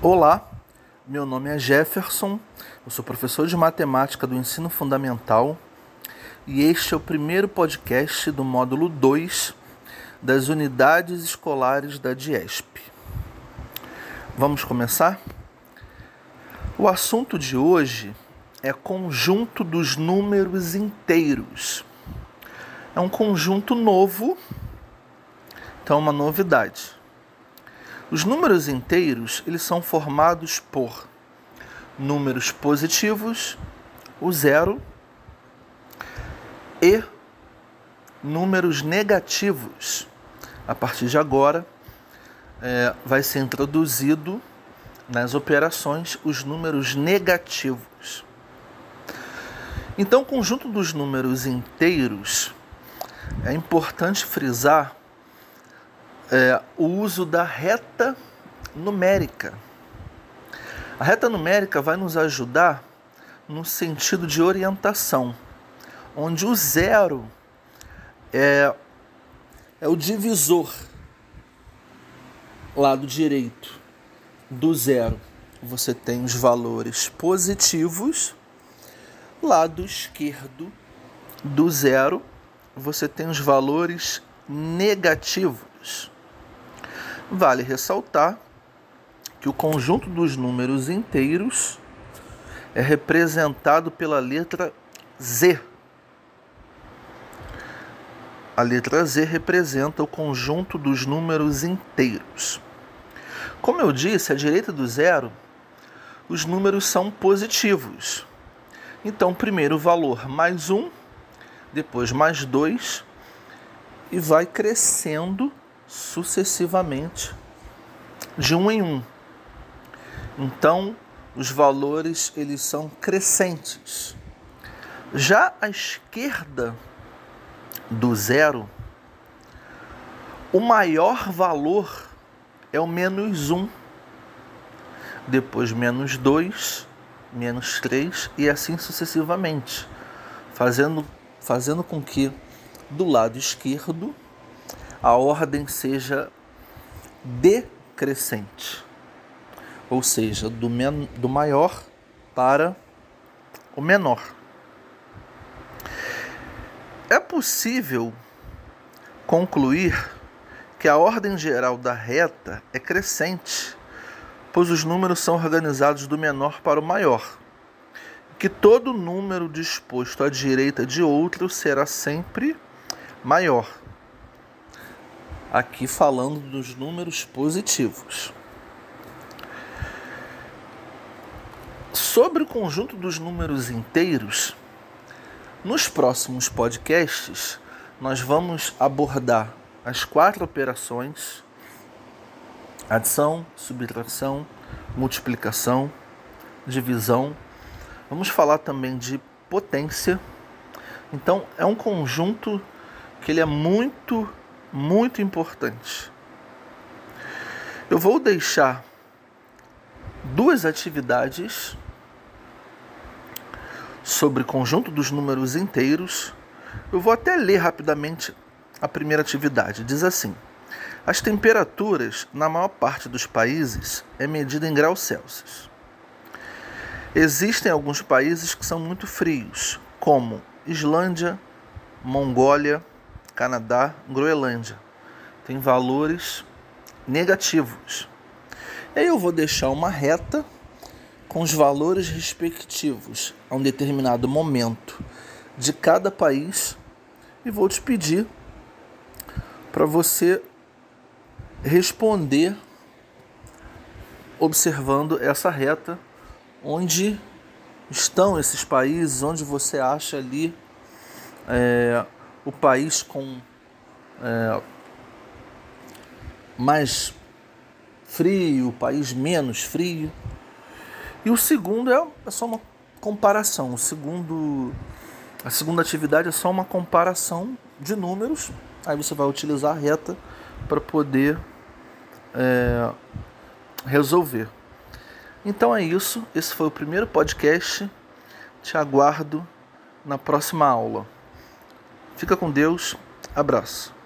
Olá, meu nome é Jefferson, eu sou professor de matemática do ensino fundamental e este é o primeiro podcast do módulo 2 das unidades escolares da DIESP. Vamos começar? O assunto de hoje é conjunto dos números inteiros. É um conjunto novo, então é uma novidade. Os números inteiros, eles são formados por números positivos, o zero, e números negativos. A partir de agora, é, vai ser introduzido nas operações os números negativos. Então, o conjunto dos números inteiros é importante frisar é, o uso da reta numérica. A reta numérica vai nos ajudar no sentido de orientação, onde o zero é, é o divisor lado direito do zero. Você tem os valores positivos, lado esquerdo do zero, você tem os valores negativos. Vale ressaltar que o conjunto dos números inteiros é representado pela letra Z. A letra Z representa o conjunto dos números inteiros. Como eu disse, à direita do zero, os números são positivos. Então, primeiro o valor mais 1, depois mais 2, e vai crescendo sucessivamente de um em um. Então, os valores eles são crescentes. Já à esquerda do zero, o maior valor é o menos um, depois menos dois, menos três e assim sucessivamente, fazendo, fazendo com que do lado esquerdo a ordem seja decrescente, ou seja, do, do maior para o menor. É possível concluir que a ordem geral da reta é crescente, pois os números são organizados do menor para o maior, que todo número disposto à direita de outro será sempre maior aqui falando dos números positivos. Sobre o conjunto dos números inteiros, nos próximos podcasts nós vamos abordar as quatro operações: adição, subtração, multiplicação, divisão. Vamos falar também de potência. Então, é um conjunto que ele é muito muito importante. Eu vou deixar duas atividades sobre conjunto dos números inteiros. Eu vou até ler rapidamente a primeira atividade. Diz assim: As temperaturas na maior parte dos países é medida em graus Celsius. Existem alguns países que são muito frios, como Islândia, Mongólia, Canadá, Groenlândia. Tem valores negativos. E aí eu vou deixar uma reta com os valores respectivos a um determinado momento de cada país e vou te pedir para você responder observando essa reta onde estão esses países, onde você acha ali é, o país com é, mais frio, o país menos frio. E o segundo é, é só uma comparação. O segundo, a segunda atividade é só uma comparação de números. Aí você vai utilizar a reta para poder é, resolver. Então é isso. Esse foi o primeiro podcast. Te aguardo na próxima aula. Fica com Deus. Abraço.